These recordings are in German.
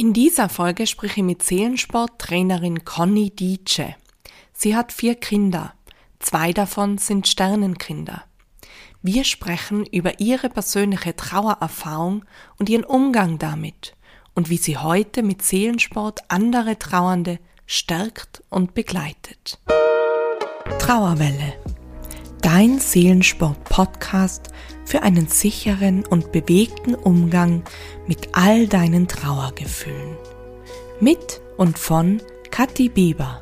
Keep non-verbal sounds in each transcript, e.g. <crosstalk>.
In dieser Folge spreche ich mit Seelensporttrainerin Conny Dietsche. Sie hat vier Kinder. Zwei davon sind Sternenkinder. Wir sprechen über ihre persönliche Trauererfahrung und ihren Umgang damit und wie sie heute mit Seelensport andere Trauernde stärkt und begleitet. Trauerwelle. Dein Seelensport-Podcast für einen sicheren und bewegten Umgang mit all deinen Trauergefühlen. Mit und von Kathi Bieber.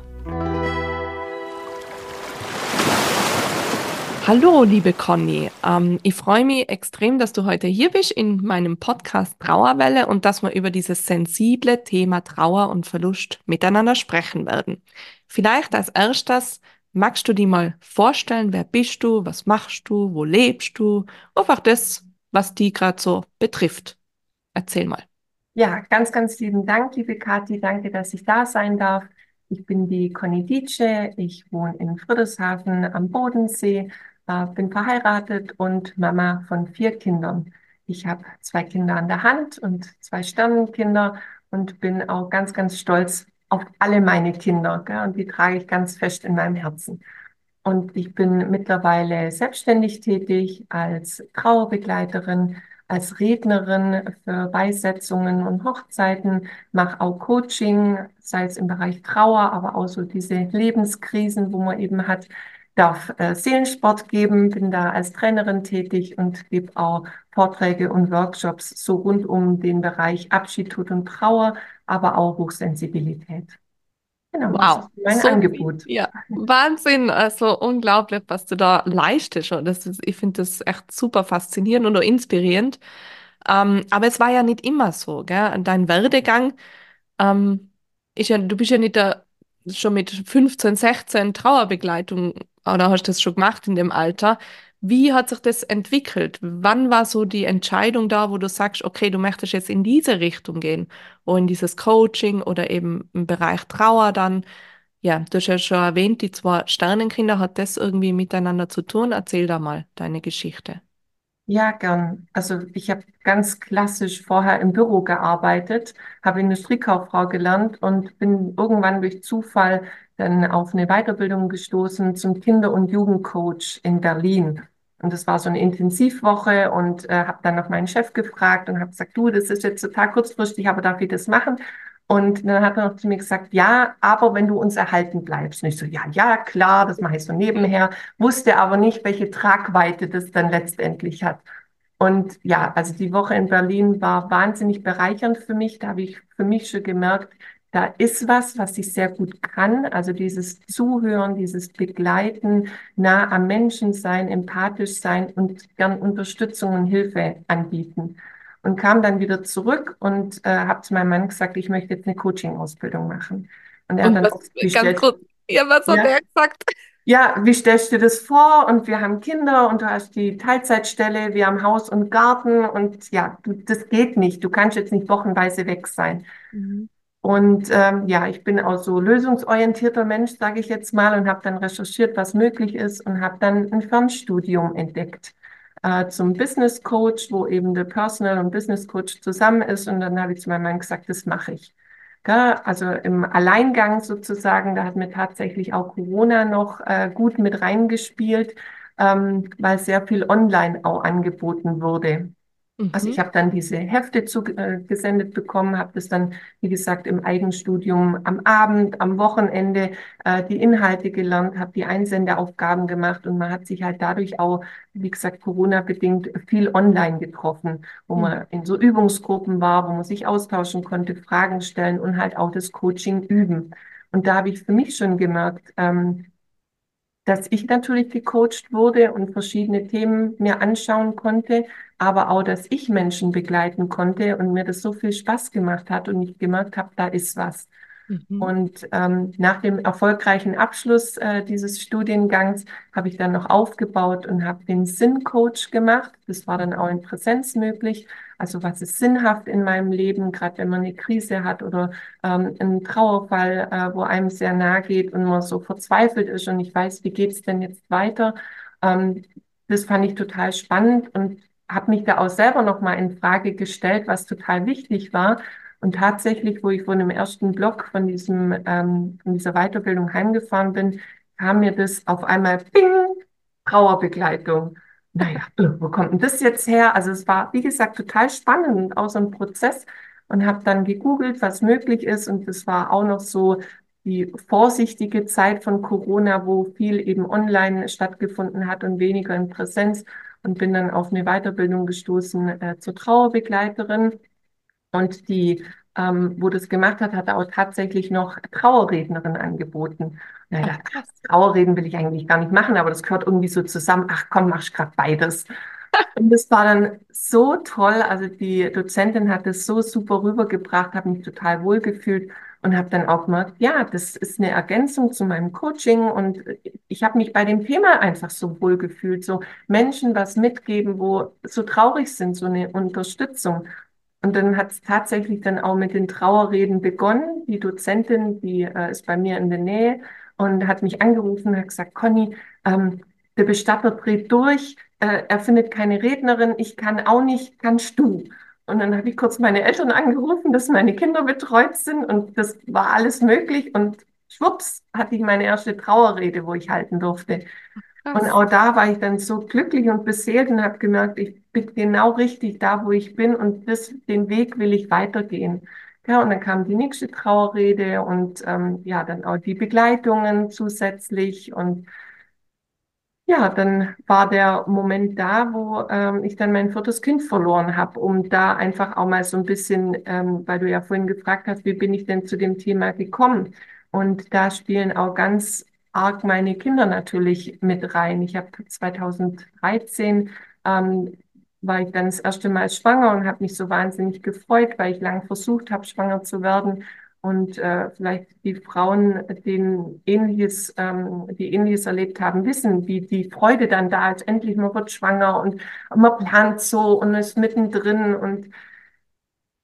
Hallo, liebe Conny. Ähm, ich freue mich extrem, dass du heute hier bist in meinem Podcast Trauerwelle und dass wir über dieses sensible Thema Trauer und Verlust miteinander sprechen werden. Vielleicht als erstes magst du dir mal vorstellen, wer bist du, was machst du, wo lebst du, einfach das, was die gerade so betrifft. Erzähl mal. Ja, ganz, ganz lieben Dank, liebe Kathi. Danke, dass ich da sein darf. Ich bin die Conny Dietsche. Ich wohne in Friedrichshafen am Bodensee äh, bin verheiratet und Mama von vier Kindern. Ich habe zwei Kinder an der Hand und zwei Sternenkinder und bin auch ganz, ganz stolz auf alle meine Kinder. Gell? Und die trage ich ganz fest in meinem Herzen. Und ich bin mittlerweile selbstständig tätig als Trauerbegleiterin, als Rednerin für Beisetzungen und Hochzeiten, mache auch Coaching, sei es im Bereich Trauer, aber auch so diese Lebenskrisen, wo man eben hat, darf äh, Seelensport geben, bin da als Trainerin tätig und gebe auch Vorträge und Workshops so rund um den Bereich Abschied, Tod und Trauer, aber auch Hochsensibilität. Genau, wow, mein so Angebot. Ja, Wahnsinn, also unglaublich, was du da leistest. Das ist, ich finde das echt super faszinierend und inspirierend. Ähm, aber es war ja nicht immer so, gell? Dein Werdegang ähm, ist ja, du bist ja nicht der, schon mit 15, 16 Trauerbegleitung oder hast du das schon gemacht in dem Alter? Wie hat sich das entwickelt? Wann war so die Entscheidung da, wo du sagst, okay, du möchtest jetzt in diese Richtung gehen, wo in dieses Coaching oder eben im Bereich Trauer dann? Ja, du hast ja schon erwähnt, die zwei Sternenkinder, hat das irgendwie miteinander zu tun? Erzähl da mal deine Geschichte. Ja, gern. Also ich habe ganz klassisch vorher im Büro gearbeitet, habe Industriekauffrau gelernt und bin irgendwann durch Zufall dann auf eine Weiterbildung gestoßen zum Kinder- und Jugendcoach in Berlin. Und das war so eine Intensivwoche und äh, habe dann noch meinen Chef gefragt und habe gesagt, du, das ist jetzt total kurzfristig, aber darf ich das machen? Und dann hat er noch zu mir gesagt, ja, aber wenn du uns erhalten bleibst. Und ich so, ja, ja, klar, das mache ich so nebenher, wusste aber nicht, welche Tragweite das dann letztendlich hat. Und ja, also die Woche in Berlin war wahnsinnig bereichernd für mich. Da habe ich für mich schon gemerkt, da ist was, was ich sehr gut kann. Also dieses Zuhören, dieses Begleiten, nah am Menschen sein, empathisch sein und gern Unterstützung und Hilfe anbieten und kam dann wieder zurück und äh, habe zu meinem Mann gesagt, ich möchte jetzt eine Coaching-Ausbildung machen. Und er und hat dann was, ganz kurz, ja, was hat ja, er gesagt? Ja, wie stellst du das vor? Und wir haben Kinder und du hast die Teilzeitstelle, wir haben Haus und Garten und ja, du, das geht nicht. Du kannst jetzt nicht wochenweise weg sein. Mhm. Und ähm, ja, ich bin auch so lösungsorientierter Mensch, sage ich jetzt mal, und habe dann recherchiert, was möglich ist und habe dann ein Fernstudium entdeckt äh, zum Business Coach, wo eben der Personal und Business Coach zusammen ist. Und dann habe ich zu meinem Mann gesagt, das mache ich. Ja, also im Alleingang sozusagen, da hat mir tatsächlich auch Corona noch äh, gut mit reingespielt, ähm, weil sehr viel online auch angeboten wurde. Also ich mhm. habe dann diese Hefte zugesendet äh, bekommen, habe das dann, wie gesagt, im Eigenstudium am Abend, am Wochenende äh, die Inhalte gelernt, habe die Einsendeaufgaben gemacht und man hat sich halt dadurch auch, wie gesagt, Corona-bedingt viel online getroffen, wo mhm. man in so Übungsgruppen war, wo man sich austauschen konnte, Fragen stellen und halt auch das Coaching üben. Und da habe ich für mich schon gemerkt, ähm, dass ich natürlich gecoacht wurde und verschiedene Themen mir anschauen konnte, aber auch, dass ich Menschen begleiten konnte und mir das so viel Spaß gemacht hat und ich gemerkt habe, da ist was. Mhm. Und ähm, nach dem erfolgreichen Abschluss äh, dieses Studiengangs habe ich dann noch aufgebaut und habe den Sinncoach gemacht. Das war dann auch in Präsenz möglich. Also was ist sinnhaft in meinem Leben, gerade wenn man eine Krise hat oder ähm, einen Trauerfall, äh, wo einem sehr nahe geht und man so verzweifelt ist und ich weiß, wie geht es denn jetzt weiter. Ähm, das fand ich total spannend und habe mich da auch selber noch mal in Frage gestellt, was total wichtig war Und tatsächlich, wo ich von dem ersten Block von diesem, ähm, von dieser Weiterbildung heimgefahren bin, kam mir das auf einmal, bing, Trauerbegleitung. Naja, <laughs> wo kommt denn das jetzt her? Also es war, wie gesagt, total spannend und auch so ein Prozess und habe dann gegoogelt, was möglich ist. Und das war auch noch so die vorsichtige Zeit von Corona, wo viel eben online stattgefunden hat und weniger in Präsenz und bin dann auf eine Weiterbildung gestoßen äh, zur Trauerbegleiterin. Und die, ähm, wo das gemacht hat, hat auch tatsächlich noch Trauerrednerin angeboten. Und ich dachte, ach, Trauerreden will ich eigentlich gar nicht machen, aber das gehört irgendwie so zusammen. Ach komm, mach ich gerade beides. <laughs> Und das war dann so toll. Also die Dozentin hat es so super rübergebracht, habe mich total wohl gefühlt und habe dann auch gemerkt, ja, das ist eine Ergänzung zu meinem Coaching und ich habe mich bei dem Thema einfach so wohl gefühlt, so Menschen was mitgeben, wo so traurig sind, so eine Unterstützung. Und dann hat es tatsächlich dann auch mit den Trauerreden begonnen. Die Dozentin, die äh, ist bei mir in der Nähe und hat mich angerufen hat gesagt, Conny, ähm, der Bestatter dreht durch, äh, er findet keine Rednerin, ich kann auch nicht, kannst du? Und dann habe ich kurz meine Eltern angerufen, dass meine Kinder betreut sind und das war alles möglich und schwupps hatte ich meine erste Trauerrede, wo ich halten durfte. Krass. Und auch da war ich dann so glücklich und beseelt und habe gemerkt, ich bin genau richtig da, wo ich bin und das, den Weg will ich weitergehen. Ja, und dann kam die nächste Trauerrede und ähm, ja, dann auch die Begleitungen zusätzlich und ja, dann war der Moment da, wo ähm, ich dann mein viertes Kind verloren habe, um da einfach auch mal so ein bisschen, ähm, weil du ja vorhin gefragt hast, wie bin ich denn zu dem Thema gekommen? Und da spielen auch ganz arg meine Kinder natürlich mit rein. Ich habe 2013 ähm, war ich dann das erste Mal schwanger und habe mich so wahnsinnig gefreut, weil ich lange versucht habe, schwanger zu werden und äh, vielleicht die Frauen, denen ähnliches, ähm, die ähnliches erlebt haben, wissen, wie die Freude dann da ist. Endlich man wird schwanger und man plant so und ist mittendrin und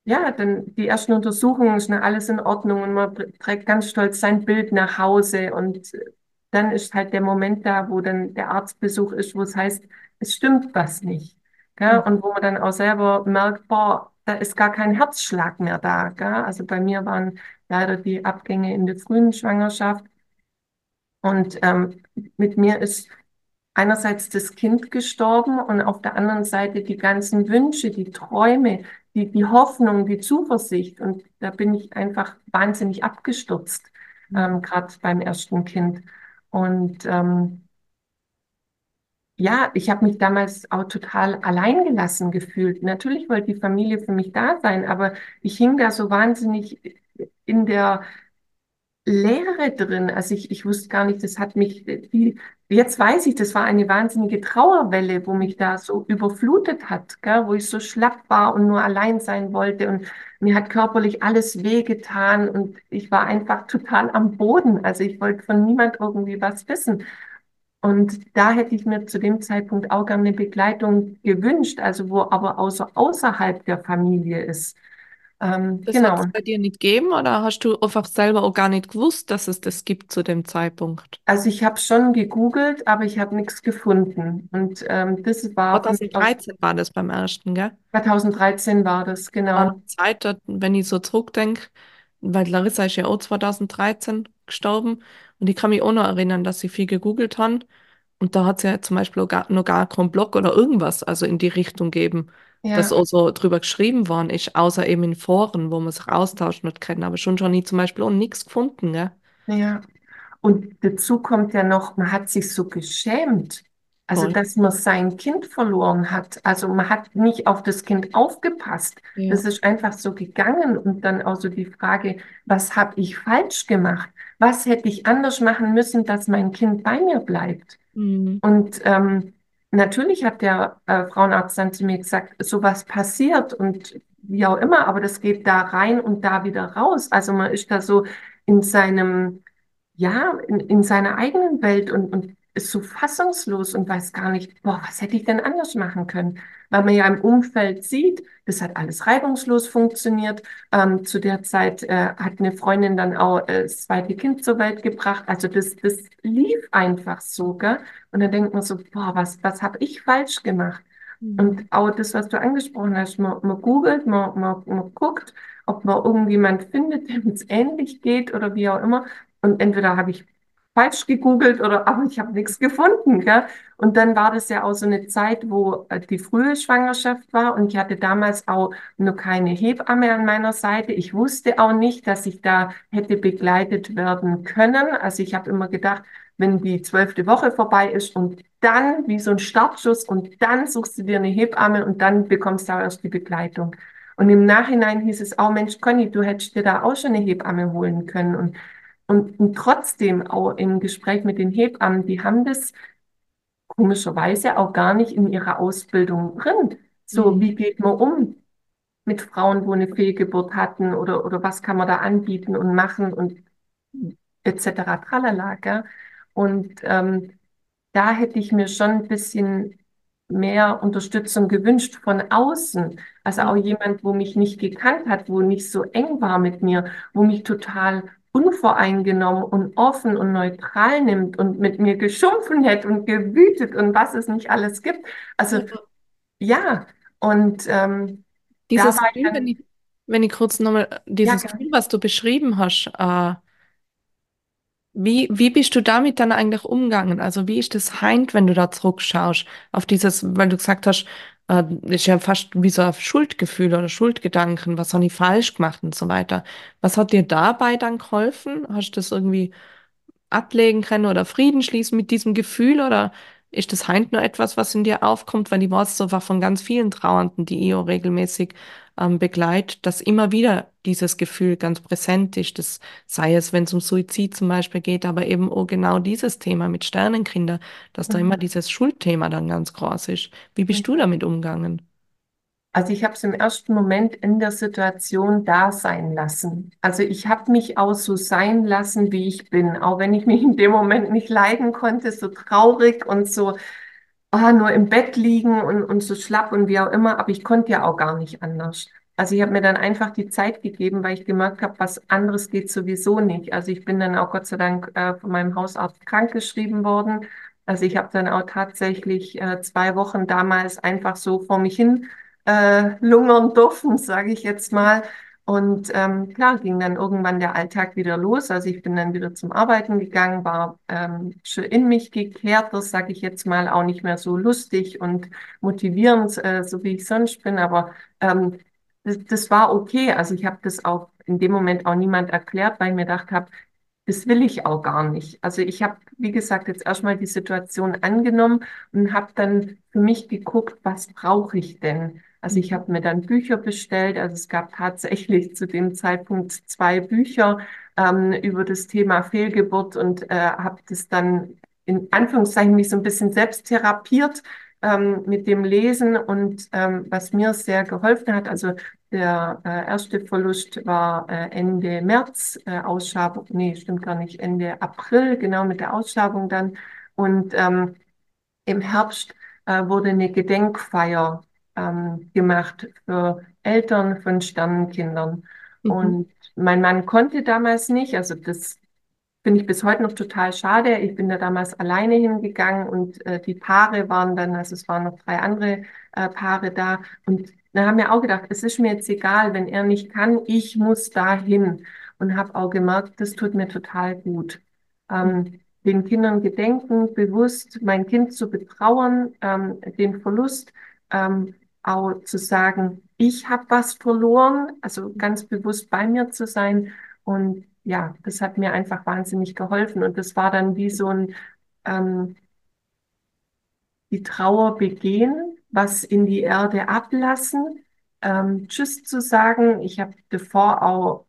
ja, dann die ersten Untersuchungen ist noch alles in Ordnung und man trägt ganz stolz sein Bild nach Hause und dann ist halt der Moment da, wo dann der Arztbesuch ist, wo es heißt, es stimmt was nicht. Gell? Und wo man dann auch selber merkt, boah, da ist gar kein Herzschlag mehr da. Gell? Also bei mir waren leider die Abgänge in der frühen Schwangerschaft. Und ähm, mit mir ist einerseits das Kind gestorben und auf der anderen Seite die ganzen Wünsche, die Träume, die, die Hoffnung, die Zuversicht. Und da bin ich einfach wahnsinnig abgestürzt, mhm. ähm, gerade beim ersten Kind. Und ähm, ja, ich habe mich damals auch total alleingelassen gefühlt. Natürlich wollte die Familie für mich da sein, aber ich hing da so wahnsinnig in der Leere drin. Also ich, ich wusste gar nicht, das hat mich, die, jetzt weiß ich, das war eine wahnsinnige Trauerwelle, wo mich da so überflutet hat, gell, wo ich so schlapp war und nur allein sein wollte und mir hat körperlich alles wehgetan und ich war einfach total am Boden. Also ich wollte von niemand irgendwie was wissen. Und da hätte ich mir zu dem Zeitpunkt auch gerne eine Begleitung gewünscht, also wo aber außer, außerhalb der Familie ist. Ähm, das genau. hat es bei dir nicht gegeben oder hast du einfach selber auch gar nicht gewusst, dass es das gibt zu dem Zeitpunkt? Also ich habe schon gegoogelt, aber ich habe nichts gefunden. Und ähm, das war 2013 war das beim ersten, gell? 2013 war das, genau. War eine Zeit, wenn ich so zurückdenke, weil Larissa ist ja auch 2013 gestorben und ich kann mich auch noch erinnern, dass sie viel gegoogelt haben. Und da hat es ja zum Beispiel auch gar, noch gar keinen Blog oder irgendwas, also in die Richtung geben, ja. das auch so drüber geschrieben worden ist, außer eben in Foren, wo man sich austauschen und kennen, aber schon schon nie zum Beispiel auch nichts gefunden, gell? Ja. Und dazu kommt ja noch, man hat sich so geschämt. Also, dass man sein Kind verloren hat. Also, man hat nicht auf das Kind aufgepasst. Ja. Das ist einfach so gegangen. Und dann auch so die Frage, was habe ich falsch gemacht? Was hätte ich anders machen müssen, dass mein Kind bei mir bleibt? Mhm. Und ähm, natürlich hat der äh, Frauenarzt dann zu mir gesagt, sowas passiert und wie auch immer, aber das geht da rein und da wieder raus. Also man ist da so in seinem, ja, in, in seiner eigenen Welt und, und ist so fassungslos und weiß gar nicht, boah, was hätte ich denn anders machen können? Weil man ja im Umfeld sieht, das hat alles reibungslos funktioniert. Ähm, zu der Zeit äh, hat eine Freundin dann auch äh, das zweite Kind zur Welt gebracht. Also das, das lief einfach so, gell? Und dann denkt man so, boah, was, was habe ich falsch gemacht? Mhm. Und auch das, was du angesprochen hast, man, man googelt, man, man, man guckt ob man irgendjemand findet, <laughs> dem es ähnlich geht oder wie auch immer. Und entweder habe ich falsch gegoogelt oder aber ich habe nichts gefunden. Gell? Und dann war das ja auch so eine Zeit, wo äh, die frühe Schwangerschaft war und ich hatte damals auch nur keine Hebamme an meiner Seite. Ich wusste auch nicht, dass ich da hätte begleitet werden können. Also ich habe immer gedacht, wenn die zwölfte Woche vorbei ist und dann wie so ein Startschuss und dann suchst du dir eine Hebamme und dann bekommst du auch erst die Begleitung. Und im Nachhinein hieß es auch, Mensch, Conny, du hättest dir da auch schon eine Hebamme holen können. Und und, und trotzdem auch im Gespräch mit den Hebammen, die haben das komischerweise auch gar nicht in ihrer Ausbildung drin. So, mhm. wie geht man um mit Frauen, wo eine Fehlgeburt hatten oder, oder was kann man da anbieten und machen und etc. Tralala, gell? Und ähm, da hätte ich mir schon ein bisschen mehr Unterstützung gewünscht von außen. Also auch mhm. jemand, wo mich nicht gekannt hat, wo nicht so eng war mit mir, wo mich total unvoreingenommen und offen und neutral nimmt und mit mir geschumpfen hätte und gewütet und was es nicht alles gibt. Also ja, und ähm, dieses Gefühl, dann, wenn, ich, wenn ich kurz nochmal, dieses ja, Gefühl, was du beschrieben hast, äh, wie, wie bist du damit dann eigentlich umgegangen? Also wie ist das heint, wenn du da zurückschaust auf dieses, weil du gesagt hast, äh, ist ja fast wie so ein Schuldgefühl oder Schuldgedanken, was habe ich falsch gemacht und so weiter. Was hat dir dabei dann geholfen? Hast du das irgendwie ablegen können oder Frieden schließen mit diesem Gefühl oder ist das heint nur etwas, was in dir aufkommt, weil ich weiß so war von ganz vielen Trauernden, die ich auch regelmäßig ähm, begleitet, dass immer wieder dieses Gefühl ganz präsent ist. Das sei es, wenn es um Suizid zum Beispiel geht, aber eben auch genau dieses Thema mit Sternenkinder, dass mhm. da immer dieses Schuldthema dann ganz groß ist. Wie bist mhm. du damit umgegangen? Also ich habe es im ersten Moment in der Situation da sein lassen. Also ich habe mich auch so sein lassen, wie ich bin, auch wenn ich mich in dem Moment nicht leiden konnte, so traurig und so oh, nur im Bett liegen und, und so schlapp und wie auch immer, aber ich konnte ja auch gar nicht anders. Also ich habe mir dann einfach die Zeit gegeben, weil ich gemerkt habe, was anderes geht sowieso nicht. Also ich bin dann auch Gott sei Dank äh, von meinem Hausarzt krankgeschrieben worden. Also ich habe dann auch tatsächlich äh, zwei Wochen damals einfach so vor mich hin äh, lungern dürfen, sage ich jetzt mal. Und ähm, klar ging dann irgendwann der Alltag wieder los. Also ich bin dann wieder zum Arbeiten gegangen, war ähm, schon in mich gekehrt, das sage ich jetzt mal auch nicht mehr so lustig und motivierend, äh, so wie ich sonst bin. Aber ähm, das, das war okay. Also ich habe das auch in dem Moment auch niemand erklärt, weil ich mir gedacht habe, das will ich auch gar nicht. Also ich habe, wie gesagt, jetzt erstmal die Situation angenommen und habe dann für mich geguckt, was brauche ich denn? Also ich habe mir dann Bücher bestellt. Also es gab tatsächlich zu dem Zeitpunkt zwei Bücher ähm, über das Thema Fehlgeburt und äh, habe das dann in Anführungszeichen mich so ein bisschen selbst therapiert ähm, mit dem Lesen und ähm, was mir sehr geholfen hat. Also der äh, erste Verlust war äh, Ende März, äh, Ausschabung, nee, stimmt gar nicht, Ende April, genau mit der Ausschabung dann. Und ähm, im Herbst äh, wurde eine Gedenkfeier ähm, gemacht für Eltern von Sternenkindern. Mhm. Und mein Mann konnte damals nicht, also das finde ich bis heute noch total schade. Ich bin da damals alleine hingegangen und äh, die Paare waren dann, also es waren noch drei andere äh, Paare da. Und da haben wir auch gedacht, es ist mir jetzt egal, wenn er nicht kann, ich muss da hin. Und habe auch gemerkt, das tut mir total gut. Ähm, den Kindern gedenken, bewusst mein Kind zu betrauern, ähm, den Verlust ähm, auch zu sagen, ich habe was verloren, also ganz bewusst bei mir zu sein. Und ja, das hat mir einfach wahnsinnig geholfen. Und das war dann wie so ein ähm, die Trauer begehen, was in die Erde ablassen, ähm, Tschüss zu sagen. Ich habe davor auch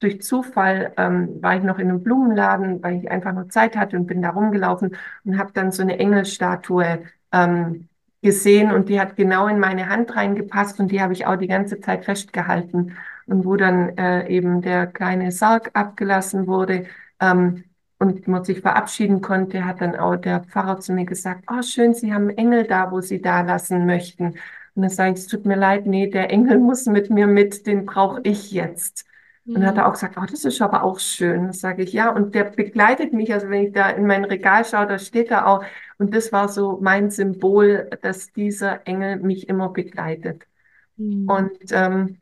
durch Zufall ähm, war ich noch in einem Blumenladen, weil ich einfach noch Zeit hatte und bin da rumgelaufen und habe dann so eine Engelstatue ähm, gesehen und die hat genau in meine Hand reingepasst und die habe ich auch die ganze Zeit festgehalten. Und wo dann äh, eben der kleine Sarg abgelassen wurde ähm, und man sich verabschieden konnte, hat dann auch der Pfarrer zu mir gesagt, oh schön, Sie haben einen Engel da, wo Sie da lassen möchten. Und dann sage ich, es tut mir leid, nee, der Engel <laughs> muss mit mir mit, den brauche ich jetzt. Und dann hat er mhm. auch gesagt, oh, das ist aber auch schön. Sage ich, ja, und der begleitet mich, also wenn ich da in mein Regal schaue, da steht er auch. Und das war so mein Symbol, dass dieser Engel mich immer begleitet. Mhm. Und ähm,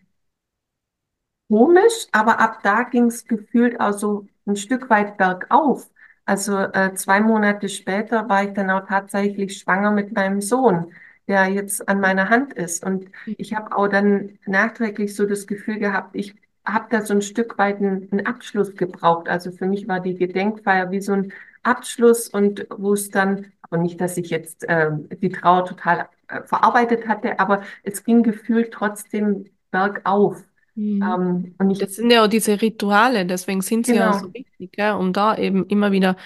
komisch, aber ab da ging es gefühlt auch so ein Stück weit bergauf. Also äh, zwei Monate später war ich dann auch tatsächlich schwanger mit meinem Sohn, der jetzt an meiner Hand ist. Und ich habe auch dann nachträglich so das Gefühl gehabt, ich habe da so ein Stück weit einen, einen Abschluss gebraucht. Also für mich war die Gedenkfeier wie so ein Abschluss und wo es dann, aber nicht, dass ich jetzt äh, die Trauer total äh, verarbeitet hatte, aber es ging gefühlt trotzdem bergauf. Mhm. Ähm, und ich, das sind ja auch diese Rituale, deswegen sind sie genau. auch so wichtig, ja, um da eben immer wieder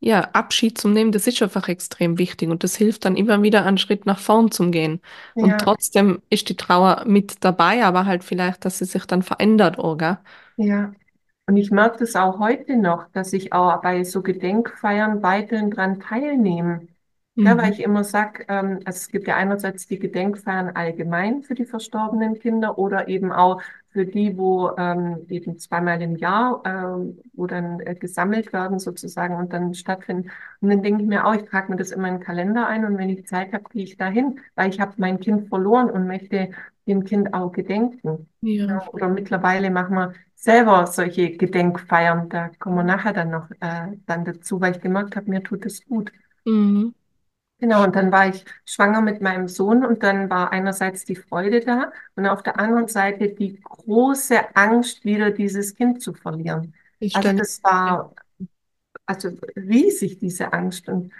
ja, Abschied zu nehmen, das ist einfach extrem wichtig und das hilft dann immer wieder einen Schritt nach vorn zu gehen. Ja. Und trotzdem ist die Trauer mit dabei, aber halt vielleicht, dass sie sich dann verändert, oder? Ja. Und ich merke das auch heute noch, dass ich auch bei so Gedenkfeiern weiterhin dran teilnehme. Ja, weil mhm. ich immer sage, ähm, also es gibt ja einerseits die Gedenkfeiern allgemein für die verstorbenen Kinder oder eben auch für die, wo ähm, eben zweimal im Jahr, ähm, wo dann äh, gesammelt werden sozusagen und dann stattfinden. Und dann denke ich mir auch, ich trage mir das immer in den Kalender ein und wenn ich Zeit habe, gehe ich dahin, weil ich habe mein Kind verloren und möchte dem Kind auch gedenken. Ja. Ja, oder mittlerweile machen wir selber solche Gedenkfeiern. Da kommen wir nachher dann noch äh, dann dazu, weil ich gemerkt habe, mir tut es gut. Mhm. Genau, und dann war ich schwanger mit meinem Sohn und dann war einerseits die Freude da und auf der anderen Seite die große Angst, wieder dieses Kind zu verlieren. Also das war also riesig, diese Angst. Und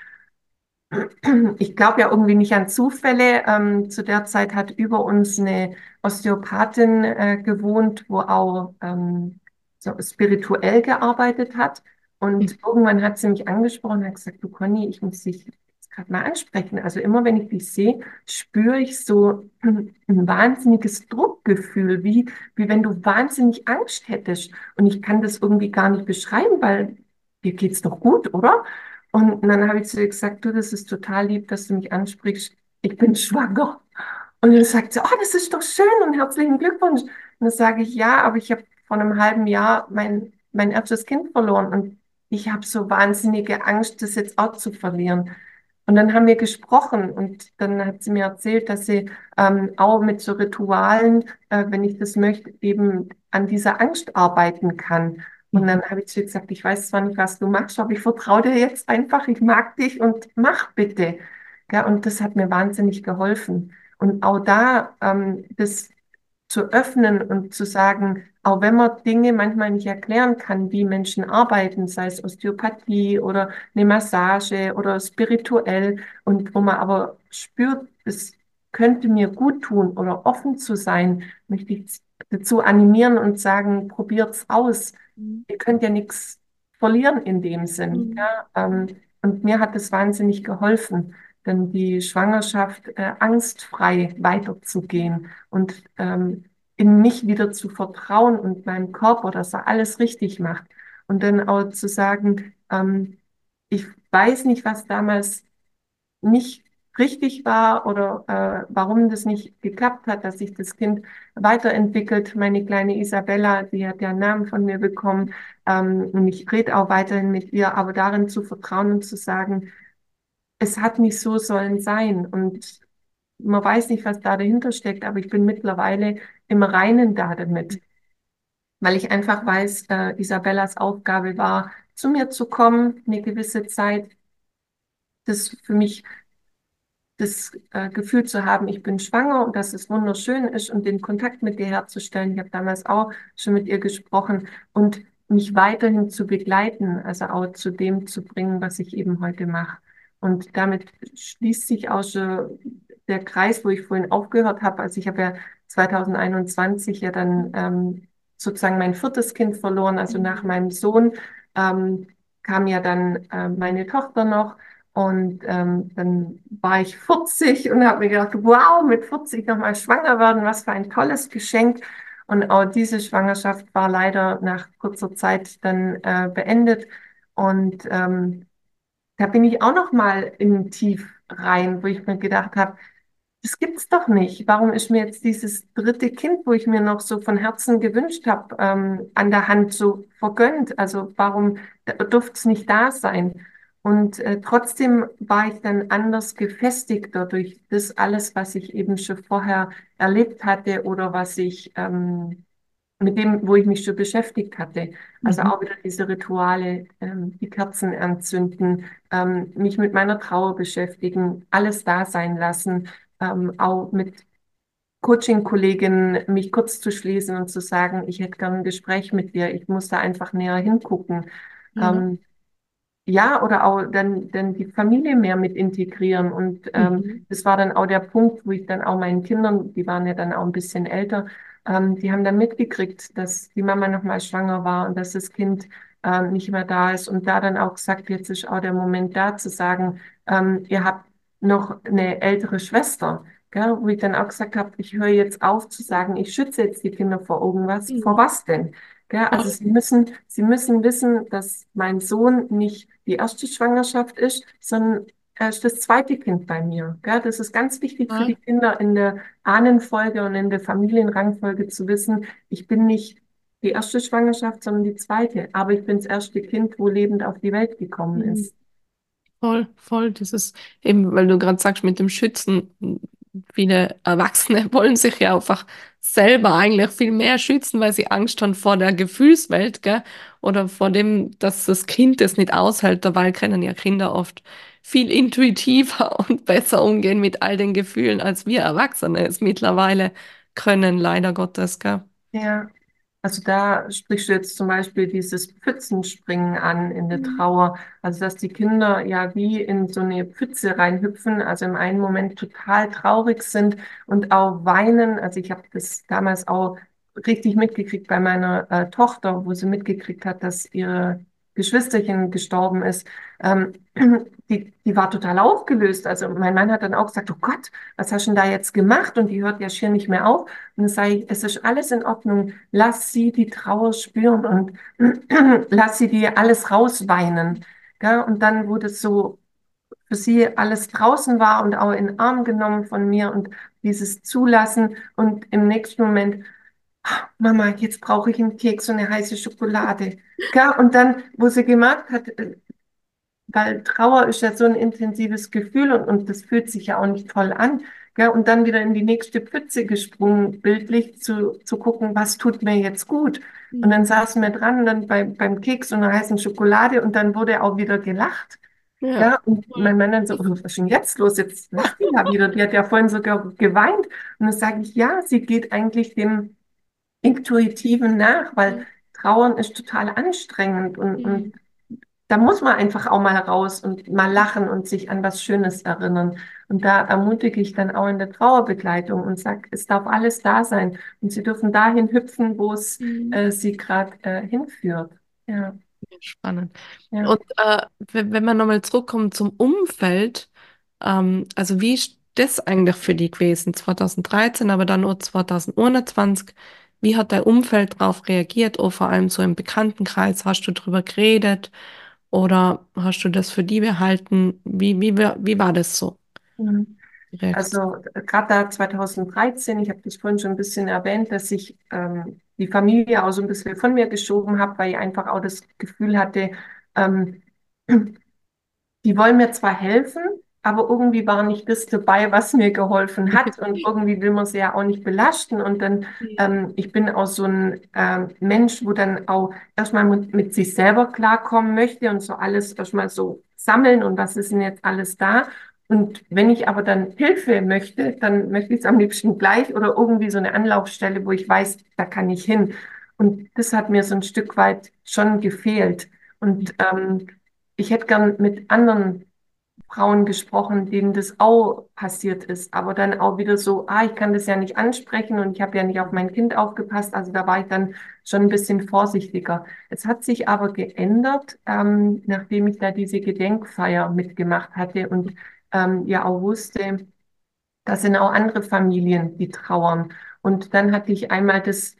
ich glaube ja irgendwie nicht an Zufälle. Ähm, zu der Zeit hat über uns eine Osteopathin äh, gewohnt, wo auch ähm, so spirituell gearbeitet hat. Und mhm. irgendwann hat sie mich angesprochen und hat gesagt, du Conny, ich muss dich gerade mal ansprechen. Also immer wenn ich dich sehe, spüre ich so <clears throat> ein wahnsinniges Druckgefühl, wie, wie wenn du wahnsinnig Angst hättest. Und ich kann das irgendwie gar nicht beschreiben, weil dir geht's doch gut, oder? Und dann habe ich zu ihr gesagt, du, das ist total lieb, dass du mich ansprichst. Ich bin schwanger. Und dann sagt sie, oh, das ist doch schön und herzlichen Glückwunsch. Und dann sage ich, ja, aber ich habe vor einem halben Jahr mein, mein erstes Kind verloren und ich habe so wahnsinnige Angst, das jetzt auch zu verlieren. Und dann haben wir gesprochen und dann hat sie mir erzählt, dass sie ähm, auch mit so Ritualen, äh, wenn ich das möchte, eben an dieser Angst arbeiten kann. Und dann habe ich zu ihr gesagt, ich weiß zwar nicht, was du machst, aber ich vertraue dir jetzt einfach, ich mag dich und mach bitte. Ja, und das hat mir wahnsinnig geholfen. Und auch da ähm, das zu öffnen und zu sagen, auch wenn man Dinge manchmal nicht erklären kann, wie Menschen arbeiten, sei es Osteopathie oder eine Massage oder spirituell, und wo man aber spürt, es könnte mir gut tun oder offen zu sein, möchte ich dazu animieren und sagen, probiert's aus. Mhm. Ihr könnt ja nichts verlieren in dem Sinn. Mhm. Ja? Ähm, und mir hat es wahnsinnig geholfen denn die Schwangerschaft äh, angstfrei weiterzugehen und ähm, in mich wieder zu vertrauen und meinem Körper, dass er alles richtig macht. Und dann auch zu sagen, ähm, ich weiß nicht, was damals nicht richtig war oder äh, warum das nicht geklappt hat, dass sich das Kind weiterentwickelt. Meine kleine Isabella, die hat ja einen Namen von mir bekommen ähm, und ich rede auch weiterhin mit ihr, aber darin zu vertrauen und zu sagen, es hat nicht so sollen sein und man weiß nicht, was da dahinter steckt, aber ich bin mittlerweile im Reinen da damit, weil ich einfach weiß, äh, Isabellas Aufgabe war, zu mir zu kommen, eine gewisse Zeit, das für mich das äh, Gefühl zu haben, ich bin schwanger und dass es wunderschön ist und den Kontakt mit dir herzustellen. Ich habe damals auch schon mit ihr gesprochen und mich weiterhin zu begleiten, also auch zu dem zu bringen, was ich eben heute mache. Und damit schließt sich auch schon der Kreis, wo ich vorhin aufgehört habe. Also ich habe ja 2021 ja dann ähm, sozusagen mein viertes Kind verloren. Also nach mhm. meinem Sohn ähm, kam ja dann äh, meine Tochter noch. Und ähm, dann war ich 40 und habe mir gedacht, wow, mit 40 nochmal schwanger werden, was für ein tolles Geschenk. Und auch diese Schwangerschaft war leider nach kurzer Zeit dann äh, beendet. Und ähm, da bin ich auch noch mal in Tief rein, wo ich mir gedacht habe, das gibt's doch nicht. Warum ist mir jetzt dieses dritte Kind, wo ich mir noch so von Herzen gewünscht habe, ähm, an der Hand so vergönnt? Also warum durfte es nicht da sein? Und äh, trotzdem war ich dann anders gefestigt durch das alles, was ich eben schon vorher erlebt hatte oder was ich ähm, mit dem, wo ich mich schon beschäftigt hatte. Also mhm. auch wieder diese Rituale, ähm, die Kerzen anzünden, ähm, mich mit meiner Trauer beschäftigen, alles da sein lassen, ähm, auch mit Coaching-Kolleginnen mich kurz zu schließen und zu sagen, ich hätte gerne ein Gespräch mit dir, ich muss da einfach näher hingucken. Mhm. ja, oder auch dann, dann die Familie mehr mit integrieren. Und ähm, mhm. das war dann auch der Punkt, wo ich dann auch meinen Kindern, die waren ja dann auch ein bisschen älter, ähm, die haben dann mitgekriegt, dass die Mama noch mal schwanger war und dass das Kind ähm, nicht mehr da ist. Und da dann auch gesagt, jetzt ist auch der Moment da zu sagen, ähm, ihr habt noch eine ältere Schwester. Gell, wo ich dann auch gesagt habe, ich höre jetzt auf zu sagen, ich schütze jetzt die Kinder vor irgendwas. Mhm. Vor was denn? Gell, also sie müssen, sie müssen wissen, dass mein Sohn nicht die erste Schwangerschaft ist, sondern er ist das zweite Kind bei mir. Gell? Das ist ganz wichtig ja. für die Kinder in der Ahnenfolge und in der Familienrangfolge zu wissen, ich bin nicht die erste Schwangerschaft, sondern die zweite. Aber ich bin das erste Kind, wo lebend auf die Welt gekommen mhm. ist. Voll, voll. Das ist eben, weil du gerade sagst, mit dem Schützen, viele Erwachsene <laughs> wollen sich ja einfach selber eigentlich viel mehr schützen, weil sie Angst haben vor der Gefühlswelt, gell? Oder vor dem, dass das Kind es nicht aushält. Dabei können ja Kinder oft viel intuitiver <laughs> und besser umgehen mit all den Gefühlen, als wir Erwachsene es mittlerweile können, leider Gottes, gell? Ja, also da sprichst du jetzt zum Beispiel dieses Pfützenspringen an in der mhm. Trauer. Also dass die Kinder ja wie in so eine Pfütze reinhüpfen, also im einen Moment total traurig sind und auch weinen. Also ich habe das damals auch richtig mitgekriegt bei meiner äh, Tochter, wo sie mitgekriegt hat, dass ihre Geschwisterchen gestorben ist, ähm, <clears throat> die, die war total aufgelöst. Also mein Mann hat dann auch gesagt, oh Gott, was hast du denn da jetzt gemacht? Und die hört ja schier nicht mehr auf. Und sage ich, es ist alles in Ordnung. Lass sie die Trauer spüren und <clears throat> lass sie dir alles rausweinen. Ja, und dann wurde es so für sie alles draußen war und auch in den Arm genommen von mir und dieses Zulassen und im nächsten Moment Mama, jetzt brauche ich einen Keks und eine heiße Schokolade. Ja, und dann, wo sie gemerkt hat, äh, weil Trauer ist ja so ein intensives Gefühl und, und das fühlt sich ja auch nicht toll an. Ja, und dann wieder in die nächste Pfütze gesprungen, bildlich zu, zu gucken, was tut mir jetzt gut. Und dann saßen wir dran, dann bei, beim Keks und einer heißen Schokolade und dann wurde auch wieder gelacht. Ja. ja. und mein Mann dann so, was ist denn jetzt los? Jetzt lacht die ja wieder. Die hat ja vorhin sogar geweint. Und dann sage ich, ja, sie geht eigentlich dem Intuitiven nach, weil mhm. Trauern ist total anstrengend und, und da muss man einfach auch mal raus und mal lachen und sich an was Schönes erinnern. Und da ermutige ich dann auch in der Trauerbegleitung und sage, es darf alles da sein. Und sie dürfen dahin hüpfen, wo es mhm. äh, sie gerade äh, hinführt. Ja. Spannend. Ja. Und äh, wenn man nochmal zurückkommt zum Umfeld, ähm, also wie ist das eigentlich für die gewesen? 2013, aber dann nur 2021. Wie hat dein Umfeld darauf reagiert? Oder vor allem so im Bekanntenkreis, hast du darüber geredet oder hast du das für die behalten? Wie, wie, wie war das so? Mhm. Also gerade da 2013, ich habe das vorhin schon ein bisschen erwähnt, dass ich ähm, die Familie auch so ein bisschen von mir geschoben habe, weil ich einfach auch das Gefühl hatte, ähm, <clears throat> die wollen mir zwar helfen, aber irgendwie war nicht das dabei, was mir geholfen hat. <laughs> Und irgendwie will man sie ja auch nicht belasten. Und dann, ähm, ich bin auch so ein ähm, Mensch, wo dann auch erstmal mit, mit, sich selber klarkommen möchte und so alles erstmal so sammeln und was ist denn jetzt alles da. Und wenn ich aber dann Hilfe möchte, dann möchte ich es am liebsten gleich oder irgendwie so eine Anlaufstelle, wo ich weiß, da kann ich hin. Und das hat mir so ein Stück weit schon gefehlt. Und ähm, ich hätte gern mit anderen Frauen gesprochen, denen das auch passiert ist, aber dann auch wieder so, ah, ich kann das ja nicht ansprechen und ich habe ja nicht auf mein Kind aufgepasst, also da war ich dann schon ein bisschen vorsichtiger. Es hat sich aber geändert, ähm, nachdem ich da diese Gedenkfeier mitgemacht hatte und ähm, ja auch wusste, da sind auch andere Familien, die trauern. Und dann hatte ich einmal das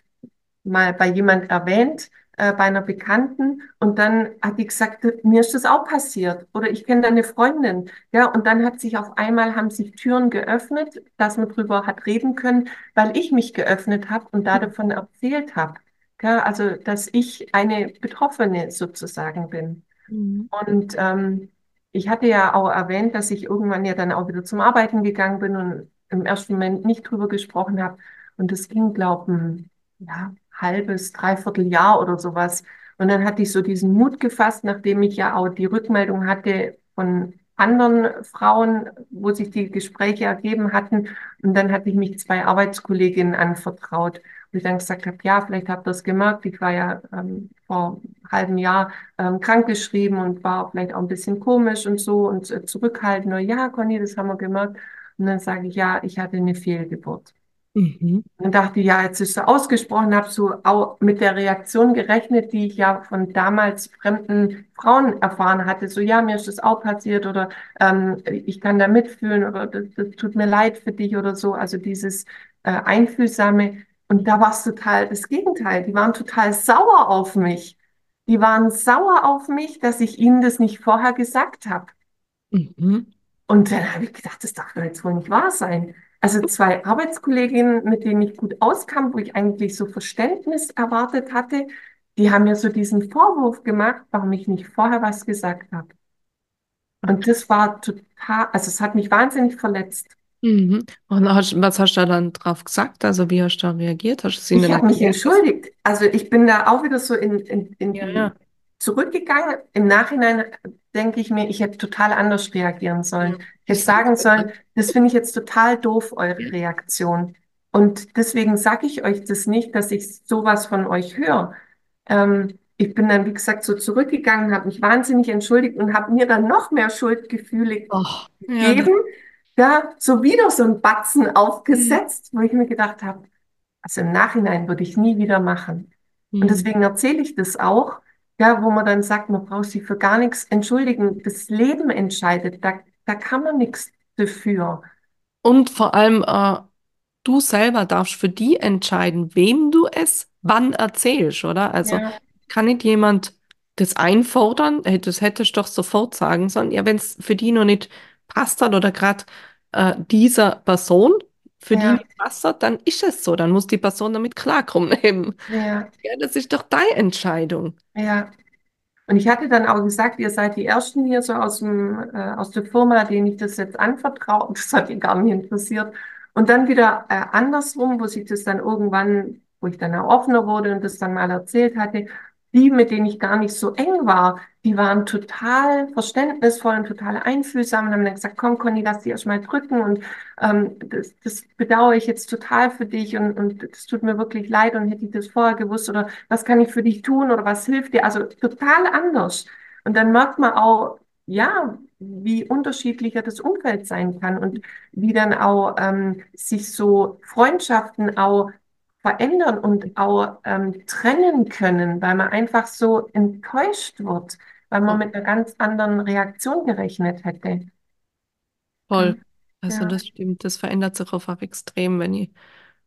mal bei jemand erwähnt, äh, bei einer Bekannten und dann hat die gesagt, mir ist das auch passiert oder ich kenne deine Freundin. Ja, und dann hat sich auf einmal, haben sich Türen geöffnet, dass man drüber hat reden können, weil ich mich geöffnet habe und da davon erzählt habe. Ja, also, dass ich eine Betroffene sozusagen bin. Mhm. Und ähm, ich hatte ja auch erwähnt, dass ich irgendwann ja dann auch wieder zum Arbeiten gegangen bin und im ersten Moment nicht drüber gesprochen habe. Und das ging, glaube ich, ja, halbes, dreiviertel Jahr oder sowas. Und dann hatte ich so diesen Mut gefasst, nachdem ich ja auch die Rückmeldung hatte von anderen Frauen, wo sich die Gespräche ergeben hatten. Und dann hatte ich mich zwei Arbeitskolleginnen anvertraut, wo ich dann gesagt habe, ja, vielleicht habt ihr es gemerkt, ich war ja ähm, vor einem halben Jahr ähm, krankgeschrieben und war vielleicht auch ein bisschen komisch und so und äh, zurückhaltend. Ja, Conny, das haben wir gemerkt. Und dann sage ich, ja, ich hatte eine Fehlgeburt. Mhm. Und dachte, ja, jetzt ist so ausgesprochen, habe so auch mit der Reaktion gerechnet, die ich ja von damals fremden Frauen erfahren hatte. So, ja, mir ist das auch passiert oder ähm, ich kann da mitfühlen oder das, das tut mir leid für dich oder so. Also dieses äh, Einfühlsame. Und da war es total das Gegenteil. Die waren total sauer auf mich. Die waren sauer auf mich, dass ich ihnen das nicht vorher gesagt habe. Mhm. Und dann habe ich gedacht, das darf doch jetzt wohl nicht wahr sein. Also zwei Arbeitskolleginnen, mit denen ich gut auskam, wo ich eigentlich so Verständnis erwartet hatte, die haben mir so diesen Vorwurf gemacht, warum ich nicht vorher was gesagt habe. Und das war total, also es hat mich wahnsinnig verletzt. Mhm. Und hast, was hast du dann drauf gesagt? Also wie hast du da reagiert? Hast du ich habe mich entschuldigt. Also ich bin da auch wieder so in, in, in ja, ja. zurückgegangen. Im Nachhinein denke ich mir, ich hätte total anders reagieren sollen. Ich hätte sagen sollen, das finde ich jetzt total doof, eure Reaktion. Und deswegen sage ich euch das nicht, dass ich sowas von euch höre. Ähm, ich bin dann, wie gesagt, so zurückgegangen, habe mich wahnsinnig entschuldigt und habe mir dann noch mehr Schuldgefühle oh, gegeben. Ja, ja, so wieder so ein Batzen aufgesetzt, mhm. wo ich mir gedacht habe, also im Nachhinein würde ich nie wieder machen. Mhm. Und deswegen erzähle ich das auch, ja, wo man dann sagt, man braucht sich für gar nichts entschuldigen. Das Leben entscheidet, da, da kann man nichts dafür. Und vor allem, äh, du selber darfst für die entscheiden, wem du es wann erzählst, oder? Also ja. kann nicht jemand das einfordern? Das hättest du doch sofort sagen sollen. Ja, wenn es für die noch nicht passt hat oder gerade äh, dieser Person für ja. die nicht passt dann ist es so. Dann muss die Person damit klarkommen. <laughs> Ja. ja, das ist doch deine Entscheidung. Ja. Und ich hatte dann auch gesagt, ihr seid die Ersten hier so aus, dem, äh, aus der Firma, denen ich das jetzt anvertraue. <laughs> Das hat ihr gar nicht interessiert. Und dann wieder äh, andersrum, wo sich das dann irgendwann, wo ich dann auch offener wurde und das dann mal erzählt hatte, die, mit denen ich gar nicht so eng war, die waren total verständnisvoll und total einfühlsam und haben dann gesagt, komm Conny, lass dich erst mal drücken und ähm, das, das bedauere ich jetzt total für dich und, und das tut mir wirklich leid und hätte ich das vorher gewusst oder was kann ich für dich tun oder was hilft dir? Also total anders. Und dann merkt man auch, ja, wie unterschiedlicher das Umfeld sein kann und wie dann auch ähm, sich so Freundschaften auch verändern und auch ähm, trennen können, weil man einfach so enttäuscht wird, weil man mit einer ganz anderen Reaktion gerechnet hätte. Voll. Also ja. das stimmt, das verändert sich auch extrem, wenn ich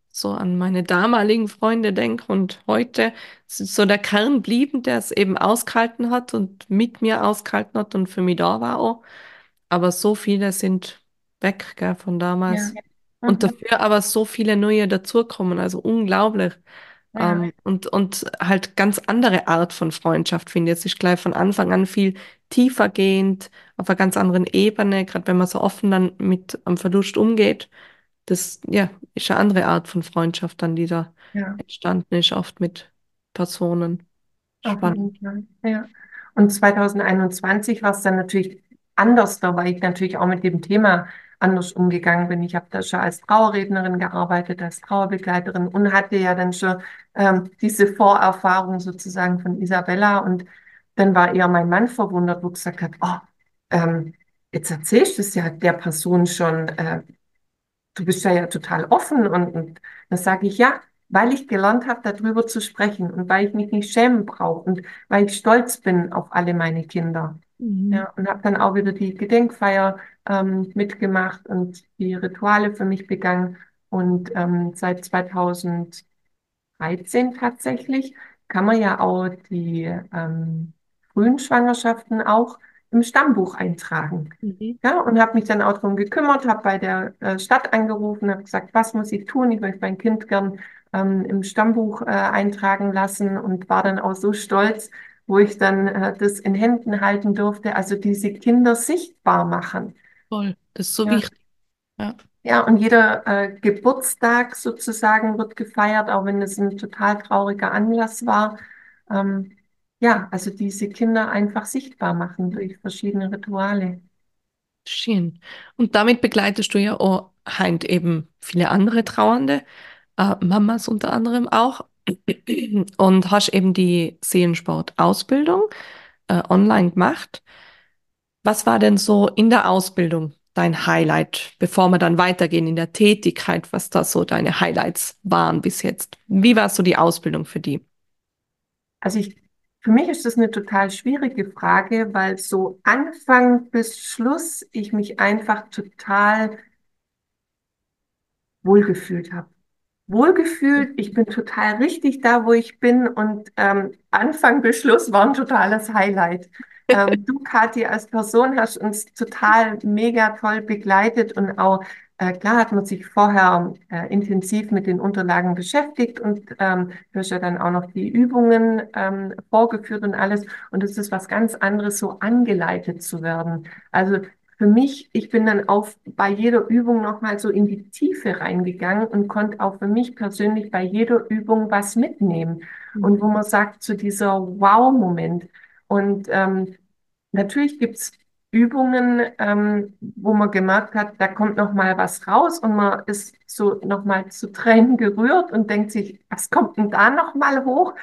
so an meine damaligen Freunde denke und heute so der Kern blieben, der es eben ausgehalten hat und mit mir ausgehalten hat und für mich da war auch. Aber so viele sind weg, gell, von damals. Ja. Und mhm. dafür aber so viele neue dazukommen, also unglaublich. Ja. Ähm, und, und halt ganz andere Art von Freundschaft, finde ich. Es ist gleich von Anfang an viel tiefer gehend, auf einer ganz anderen Ebene, gerade wenn man so offen dann mit am Verlust umgeht. Das ja, ist eine andere Art von Freundschaft dann, die da ja. entstanden ist, oft mit Personen. Spannend. Ja. Und 2021 war es dann natürlich anders, da war ich natürlich auch mit dem Thema anders umgegangen bin. Ich habe da schon als Trauerrednerin gearbeitet, als Trauerbegleiterin und hatte ja dann schon ähm, diese Vorerfahrung sozusagen von Isabella. Und dann war eher mein Mann verwundert, wo gesagt hat, oh, ähm, jetzt erzählst du es ja der Person schon, äh, du bist ja, ja total offen. Und, und dann sage ich, ja, weil ich gelernt habe, darüber zu sprechen und weil ich mich nicht schämen brauche und weil ich stolz bin auf alle meine Kinder. Mhm. Ja, und habe dann auch wieder die Gedenkfeier ähm, mitgemacht und die Rituale für mich begangen. Und ähm, seit 2013 tatsächlich kann man ja auch die ähm, frühen Schwangerschaften auch im Stammbuch eintragen. Mhm. Ja, und habe mich dann auch darum gekümmert, habe bei der äh, Stadt angerufen, habe gesagt, was muss ich tun? Ich möchte mein Kind gern ähm, im Stammbuch äh, eintragen lassen und war dann auch so stolz, wo ich dann äh, das in Händen halten durfte, also diese Kinder sichtbar machen. Voll, das ist so ja. wichtig. Ja. Ja, und jeder äh, Geburtstag sozusagen wird gefeiert, auch wenn es ein total trauriger Anlass war. Ähm, ja, also diese Kinder einfach sichtbar machen durch verschiedene Rituale. Schön. Und damit begleitest du ja auch heint eben viele andere Trauernde, äh, Mamas unter anderem auch. Und hast eben die Seelensport-Ausbildung äh, online gemacht. Was war denn so in der Ausbildung dein Highlight, bevor wir dann weitergehen in der Tätigkeit, was da so deine Highlights waren bis jetzt? Wie war so die Ausbildung für die? Also ich, für mich ist das eine total schwierige Frage, weil so Anfang bis Schluss ich mich einfach total wohlgefühlt habe wohlgefühlt. Ich bin total richtig da, wo ich bin. Und ähm, Anfang bis Schluss war ein totales Highlight. <laughs> Ähm, du, Kathi, als Person hast uns total mega toll begleitet und auch äh, klar hat man sich vorher äh, intensiv mit den Unterlagen beschäftigt und ähm, du hast ja dann auch noch die Übungen ähm, vorgeführt und alles. Und es ist was ganz anderes, so angeleitet zu werden. Also für mich, ich bin dann auf bei jeder Übung nochmal so in die Tiefe reingegangen und konnte auch für mich persönlich bei jeder Übung was mitnehmen. Mhm. Und wo man sagt, zu so dieser Wow-Moment. Und ähm, natürlich gibt's Übungen, ähm, wo man gemerkt hat, da kommt noch mal was raus und man ist so noch mal zu Tränen gerührt und denkt sich, was kommt denn da noch mal hoch?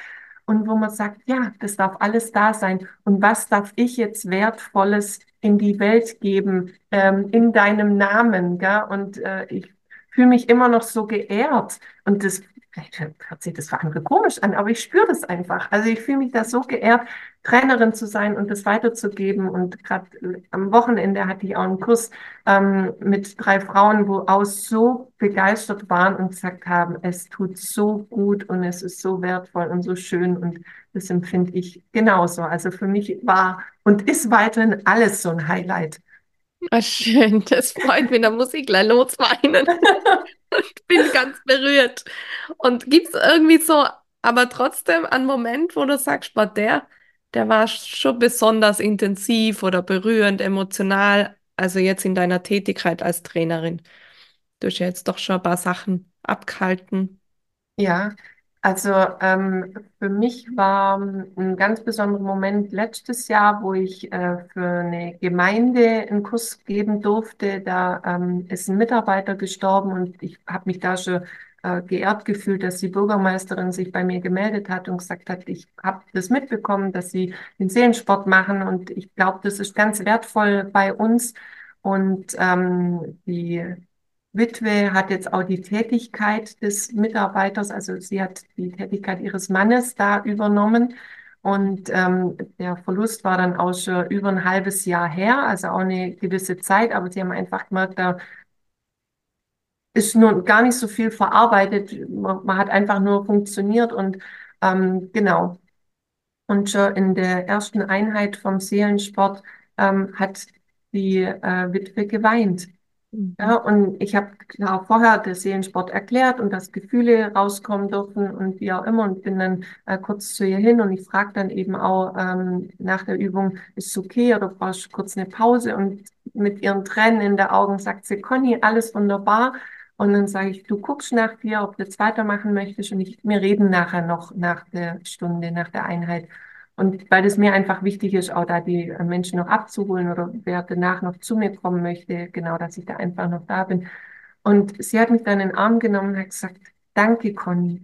Und wo man sagt, ja, das darf alles da sein. Und was darf ich jetzt Wertvolles in die Welt geben, ähm, in deinem Namen, gell? Und äh, ich fühle mich immer noch so geehrt. Und das, vielleicht hört sich das für andere komisch an, aber ich spüre das einfach. Also ich fühle mich da so geehrt, Trainerin zu sein und das weiterzugeben. Und gerade am Wochenende hatte ich auch einen Kurs ähm, mit drei Frauen, wo auch so begeistert waren und gesagt haben, es tut so gut und es ist so wertvoll und so schön. Und das empfinde ich genauso. Also für mich war und ist weiterhin alles so ein Highlight. Ach, schön, das freut mich. Da muss ich gleich losweinen. <laughs> ich bin ganz berührt. Und gibt es irgendwie so, aber trotzdem einen Moment, wo du sagst, boah, der, der war schon besonders intensiv oder berührend, emotional, also jetzt in deiner Tätigkeit als Trainerin. Du hast ja jetzt doch schon ein paar Sachen abgehalten. Ja, also ähm, für mich war ein ganz besonderer Moment letztes Jahr, wo ich äh, für eine Gemeinde einen Kurs geben durfte. Da ähm, ist ein Mitarbeiter gestorben und ich habe mich da schon äh, geehrt gefühlt, dass die Bürgermeisterin sich bei mir gemeldet hat und gesagt hat, ich habe das mitbekommen, dass sie den Seelensport machen und ich glaube, das ist ganz wertvoll bei uns. Und ähm, die Witwe hat jetzt auch die Tätigkeit des Mitarbeiters, also sie hat die Tätigkeit ihres Mannes da übernommen. Und ähm, der Verlust war dann auch schon über ein halbes Jahr her, also auch eine gewisse Zeit, aber sie haben einfach gemerkt, da ist nur gar nicht so viel verarbeitet. Man, man hat einfach nur funktioniert und ähm, genau. Und schon in der ersten Einheit vom Seelensport ähm, hat die äh, Witwe geweint. Ja, und ich habe klar vorher den Seelensport erklärt und dass Gefühle rauskommen dürfen und wie auch immer und bin dann äh, kurz zu ihr hin und ich frage dann eben auch ähm, nach der Übung, ist es okay oder brauchst du kurz eine Pause? Und mit ihren Tränen in den Augen sagt sie, Conny, alles wunderbar. Und dann sage ich, du guckst nach dir, ob du jetzt weitermachen möchtest und ich, wir reden nachher noch nach der Stunde, nach der Einheit. Und weil es mir einfach wichtig ist, auch da die Menschen noch abzuholen oder wer danach noch zu mir kommen möchte, genau, dass ich da einfach noch da bin. Und sie hat mich dann in den Arm genommen und hat gesagt, danke, Conny.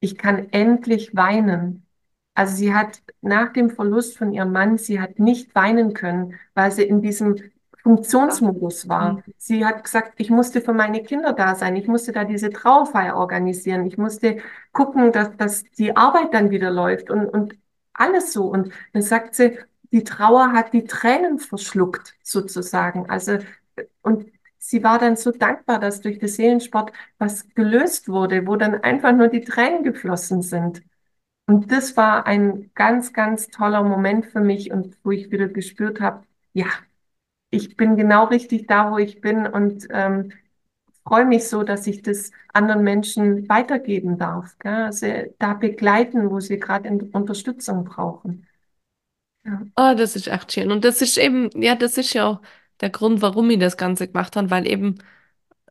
Ich kann endlich weinen. Also sie hat nach dem Verlust von ihrem Mann, sie hat nicht weinen können, weil sie in diesem Funktionsmodus war. Mhm. Sie hat gesagt, ich musste für meine Kinder da sein, ich musste da diese Trauerfeier organisieren, ich musste gucken, dass, dass die Arbeit dann wieder läuft und, und alles so. Und dann sagt sie, die Trauer hat die Tränen verschluckt, sozusagen. Also, und sie war dann so dankbar, dass durch den Seelensport was gelöst wurde, wo dann einfach nur die Tränen geflossen sind. Und das war ein ganz, ganz toller Moment für mich und wo ich wieder gespürt habe, ja, ich bin genau richtig da, wo ich bin und ähm, freue mich so, dass ich das anderen Menschen weitergeben darf. Gell? Also da begleiten, wo sie gerade Unterstützung brauchen. Ja. Oh, das ist echt schön. Und das ist eben, ja, das ist ja auch der Grund, warum ich das Ganze gemacht habe, weil eben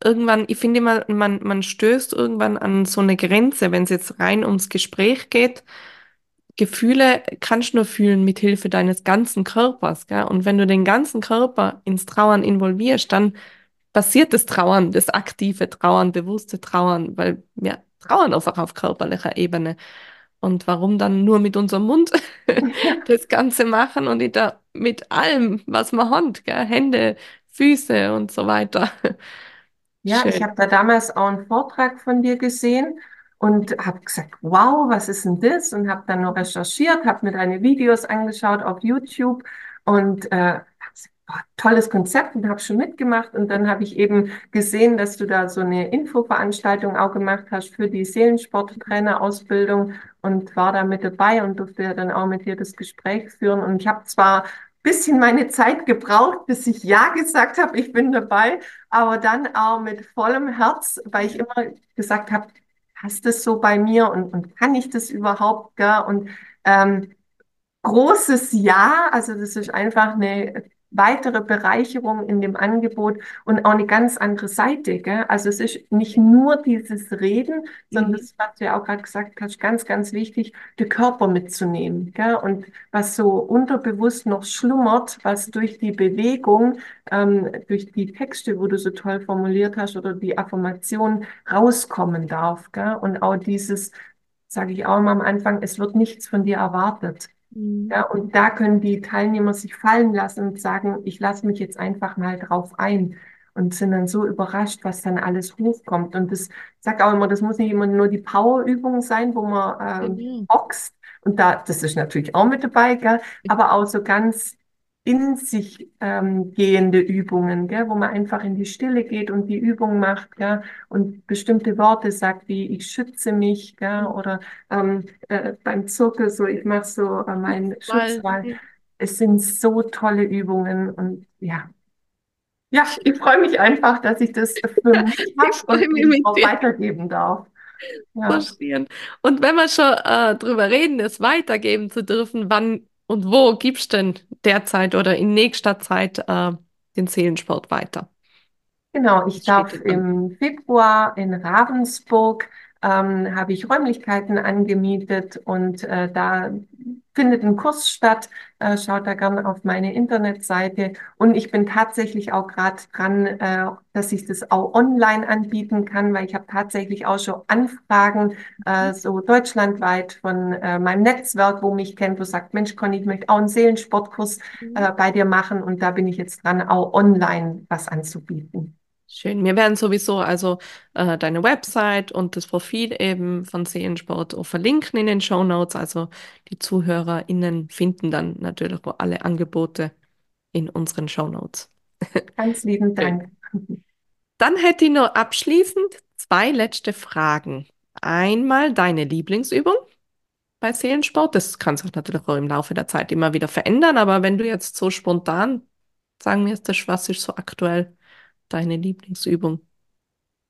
irgendwann, ich finde immer, man, man stößt irgendwann an so eine Grenze, wenn es jetzt rein ums Gespräch geht. Gefühle kannst du nur fühlen mit Hilfe deines ganzen Körpers, gell? Und wenn du den ganzen Körper ins Trauern involvierst, dann passiert das Trauern, das aktive Trauern, bewusste Trauern, weil wir trauern einfach auf körperlicher Ebene. Und warum dann nur mit unserem Mund <laughs> das Ganze machen und da mit allem, was man hat, gell? Hände, Füße und so weiter. Ja, Schön. ich habe da damals auch einen Vortrag von dir gesehen und habe gesagt, wow, was ist denn das? Und habe dann noch recherchiert, habe mir deine Videos angeschaut auf YouTube und äh, boah, tolles Konzept und habe schon mitgemacht. Und dann habe ich eben gesehen, dass du da so eine Infoveranstaltung auch gemacht hast für die Seelensporttrainerausbildung und war da mit dabei und durfte ja dann auch mit dir das Gespräch führen. Und ich habe zwar bisschen meine Zeit gebraucht, bis ich Ja gesagt habe, ich bin dabei, aber dann auch mit vollem Herz, weil ich immer gesagt habe, passt das so bei mir und, und kann ich das überhaupt? Gell? Und ähm, großes Ja, also das ist einfach eine weitere Bereicherung in dem Angebot und auch eine ganz andere Seite. Gell? Also es ist nicht nur dieses Reden, sondern mhm. das, was du ja auch gerade gesagt hast, ganz, ganz wichtig, den Körper mitzunehmen. Gell? Und was so unterbewusst noch schlummert, was durch die Bewegung, ähm, durch die Texte, wo du so toll formuliert hast, oder die Affirmation rauskommen darf. Gell? Und auch dieses, sage ich auch immer am Anfang, es wird nichts von dir erwartet. Mhm. Ja, und da können die Teilnehmer sich fallen lassen und sagen, ich lasse mich jetzt einfach mal drauf ein und sind dann so überrascht, was dann alles hochkommt. Und das sag auch immer, das muss nicht immer nur die Powerübung sein, wo man ähm, mhm. boxt. Und da, das ist natürlich auch mit dabei, gell? aber auch so ganz in sich ähm, gehende Übungen, gell, wo man einfach in die Stille geht und die Übung macht gell, und bestimmte Worte sagt, wie ich schütze mich gell, oder ähm, äh, beim Zirkel so, ich mache so äh, meinen Schutzwall. Es sind so tolle Übungen und ja. Ja, ich freue mich einfach, dass ich das für <laughs> mich habe und auch weitergeben darf. Ja. Verstehen. Und wenn wir schon äh, drüber reden, es weitergeben zu dürfen, wann und wo gibst du denn derzeit oder in nächster Zeit äh, den Seelensport weiter? Genau, ich darf im Februar in Ravensburg ähm, habe ich Räumlichkeiten angemietet und äh, da findet ein Kurs statt. Äh, schaut da gerne auf meine Internetseite. Und ich bin tatsächlich auch gerade dran, äh, dass ich das auch online anbieten kann, weil ich habe tatsächlich auch schon Anfragen äh, so deutschlandweit von äh, meinem Netzwerk, wo mich kennt, wo sagt, Mensch, Conny, ich möchte auch einen Seelensportkurs mhm. äh, bei dir machen. Und da bin ich jetzt dran, auch online was anzubieten. Schön. Wir werden sowieso also äh, deine Website und das Profil eben von Seelensport auch verlinken in den Show Notes. Also die ZuhörerInnen finden dann natürlich auch alle Angebote in unseren Show Notes. <laughs> Ganz lieben Dank. Dann hätte ich noch abschließend zwei letzte Fragen. Einmal deine Lieblingsübung bei Seelensport. Das kann sich natürlich auch im Laufe der Zeit immer wieder verändern, aber wenn du jetzt so spontan sagen wirst, das was ist so aktuell deine Lieblingsübung?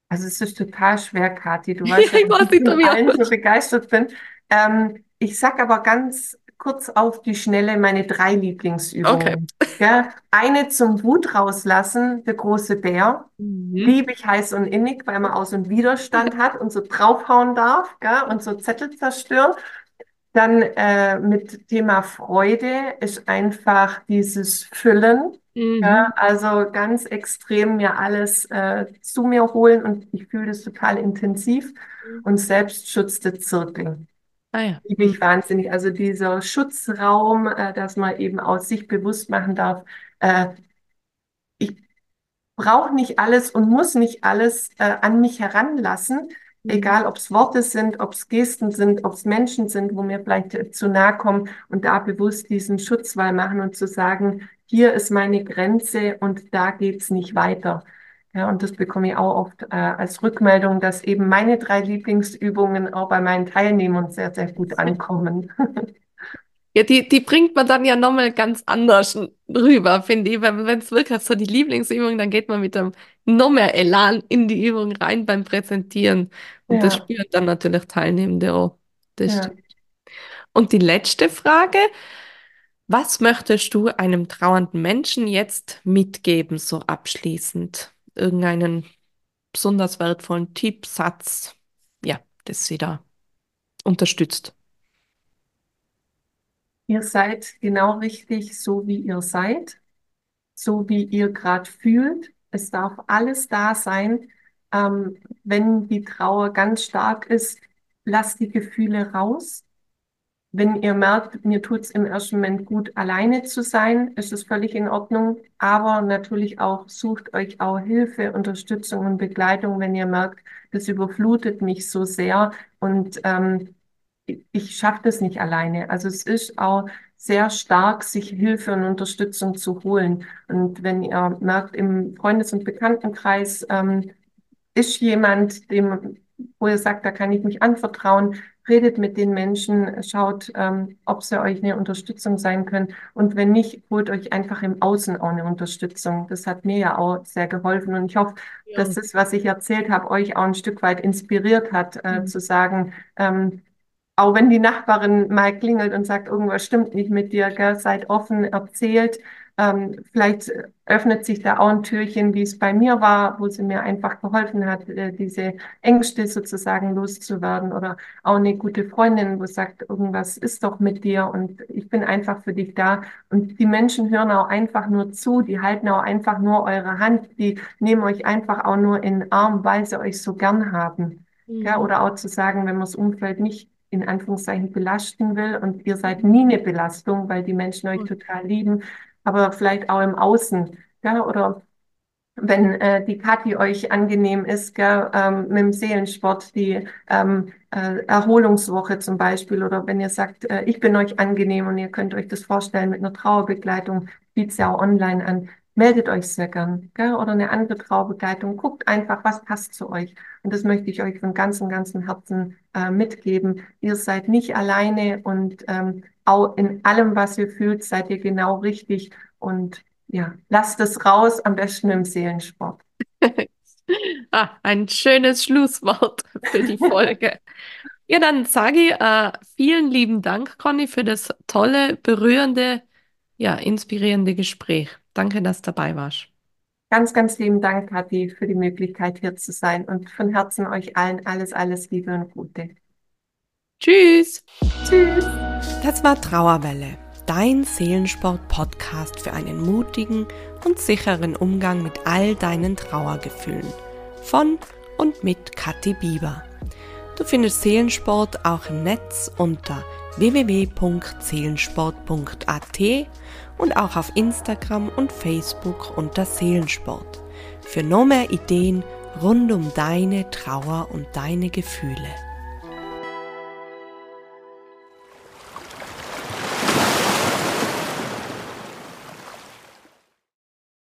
Also es ist total schwer, Kathi. Du <laughs> weißt, ja, ich dass ich von allen so begeistert bin. Ähm, ich sag aber ganz kurz auf die Schnelle meine drei Lieblingsübungen. Okay. <laughs> Ja, eine zum Wut rauslassen, der große Bär. Mhm. Liebe ich heiß und innig, weil man Aus- und Widerstand <laughs> hat und so draufhauen darf gell? und so Zettel zerstören. Dann äh, mit Thema Freude ist einfach dieses Füllen. Mhm. Ja, also ganz extrem mir alles äh, zu mir holen und ich fühle das total intensiv mhm. und Selbstschutz der Zirkel. Ah, ja. Liebe ich wahnsinnig. Also dieser Schutzraum, äh, dass man eben aus sich bewusst machen darf, äh, ich brauche nicht alles und muss nicht alles äh, an mich heranlassen. Egal ob es Worte sind, ob es Gesten sind, ob es Menschen sind, wo mir vielleicht zu nahe kommen und da bewusst diesen Schutzwall machen und zu sagen, hier ist meine Grenze und da geht's nicht weiter. Ja, und das bekomme ich auch oft äh, als Rückmeldung, dass eben meine drei Lieblingsübungen auch bei meinen Teilnehmern sehr, sehr gut ankommen. <laughs> Ja, die, die bringt man dann ja nochmal ganz anders rüber, finde ich. Wenn es wirklich so die Lieblingsübung, dann geht man mit einem noch mehr Elan in die Übung rein beim Präsentieren. Und ja. das spüren dann natürlich Teilnehmende auch. Das ja. Und die letzte Frage, was möchtest du einem trauernden Menschen jetzt mitgeben, so abschließend? Irgendeinen besonders wertvollen Tipp, Satz, ja, das sie da unterstützt? Ihr seid genau richtig, so wie ihr seid, so wie ihr gerade fühlt. Es darf alles da sein. Ähm, wenn die Trauer ganz stark ist, lasst die Gefühle raus. Wenn ihr merkt, mir tut es im ersten Moment gut, alleine zu sein, ist es völlig in Ordnung. Aber natürlich auch sucht euch auch Hilfe, Unterstützung und Begleitung, wenn ihr merkt, das überflutet mich so sehr und ähm, ich schaffe das nicht alleine. Also es ist auch sehr stark, sich Hilfe und Unterstützung zu holen. Und wenn ihr merkt, im Freundes- und Bekanntenkreis ähm, ist jemand, dem, wo ihr sagt, da kann ich mich anvertrauen, redet mit den Menschen, schaut, ähm, ob sie euch eine Unterstützung sein können. Und wenn nicht, holt euch einfach im Außen auch eine Unterstützung. Das hat mir ja auch sehr geholfen. Und ich hoffe, ja. dass das, was ich erzählt habe, euch auch ein Stück weit inspiriert hat, äh, mhm. zu sagen, ähm, auch wenn die Nachbarin mal klingelt und sagt, irgendwas stimmt nicht mit dir, gell, seid offen, erzählt. Ähm, vielleicht öffnet sich da auch ein Türchen, wie es bei mir war, wo sie mir einfach geholfen hat, äh, diese Ängste sozusagen loszuwerden. Oder auch eine gute Freundin, wo sagt, irgendwas ist doch mit dir und ich bin einfach für dich da. Und die Menschen hören auch einfach nur zu, die halten auch einfach nur eure Hand, die nehmen euch einfach auch nur in den Arm, weil sie euch so gern haben. Mhm. Ja, oder auch zu sagen, wenn man das Umfeld nicht in Anführungszeichen belasten will. Und ihr seid nie eine Belastung, weil die Menschen euch total lieben, aber vielleicht auch im Außen, ja, oder wenn äh, die Kathi euch angenehm ist, gell, ähm, mit dem Seelensport, die ähm, äh, Erholungswoche zum Beispiel, oder wenn ihr sagt, äh, ich bin euch angenehm und ihr könnt euch das vorstellen mit einer Trauerbegleitung, bietet ja auch online an, meldet euch sehr gern, gell, oder eine andere Trauerbegleitung, guckt einfach, was passt zu euch. Und das möchte ich euch von ganzem, ganzem Herzen äh, mitgeben. Ihr seid nicht alleine und ähm, auch in allem, was ihr fühlt, seid ihr genau richtig und ja, lasst es raus, am besten im Seelensport. <laughs> ah, ein schönes Schlusswort für die Folge. <laughs> ja, dann sage ich äh, vielen lieben Dank, Conny, für das tolle, berührende, ja, inspirierende Gespräch. Danke, dass du dabei warst. Ganz, ganz lieben Dank, Kathi, für die Möglichkeit, hier zu sein und von Herzen euch allen alles, alles Liebe und Gute. Tschüss. Tschüss. Das war Trauerwelle, dein Seelensport-Podcast für einen mutigen und sicheren Umgang mit all deinen Trauergefühlen. Von und mit Kathi Bieber. Du findest Seelensport auch im Netz unter www.seelensport.at und auch auf Instagram und Facebook unter Seelensport. Für noch mehr Ideen rund um deine Trauer und deine Gefühle.